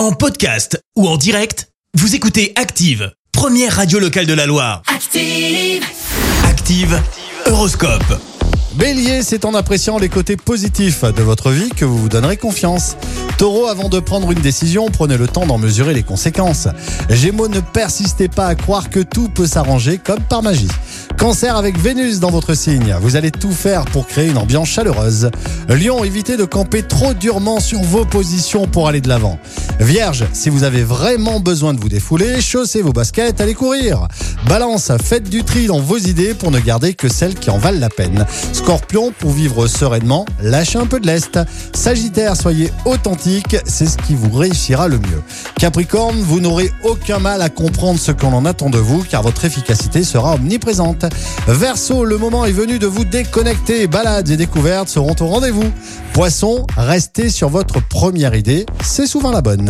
En podcast ou en direct, vous écoutez Active, première radio locale de la Loire. Active. Active, Horoscope. Bélier, c'est en appréciant les côtés positifs de votre vie que vous vous donnerez confiance. Taureau, avant de prendre une décision, prenez le temps d'en mesurer les conséquences. Gémeaux, ne persistez pas à croire que tout peut s'arranger comme par magie. Cancer avec Vénus dans votre signe, vous allez tout faire pour créer une ambiance chaleureuse. Lion, évitez de camper trop durement sur vos positions pour aller de l'avant. Vierge, si vous avez vraiment besoin de vous défouler, chaussez vos baskets, allez courir. Balance, faites du tri dans vos idées pour ne garder que celles qui en valent la peine. Scorpion, pour vivre sereinement, lâchez un peu de lest. Sagittaire, soyez authentique, c'est ce qui vous réussira le mieux. Capricorne, vous n'aurez aucun mal à comprendre ce qu'on en attend de vous car votre efficacité sera omniprésente. Verseau, le moment est venu de vous déconnecter. Balades et découvertes seront au rendez-vous. Poisson, restez sur votre première idée, c'est souvent la bonne.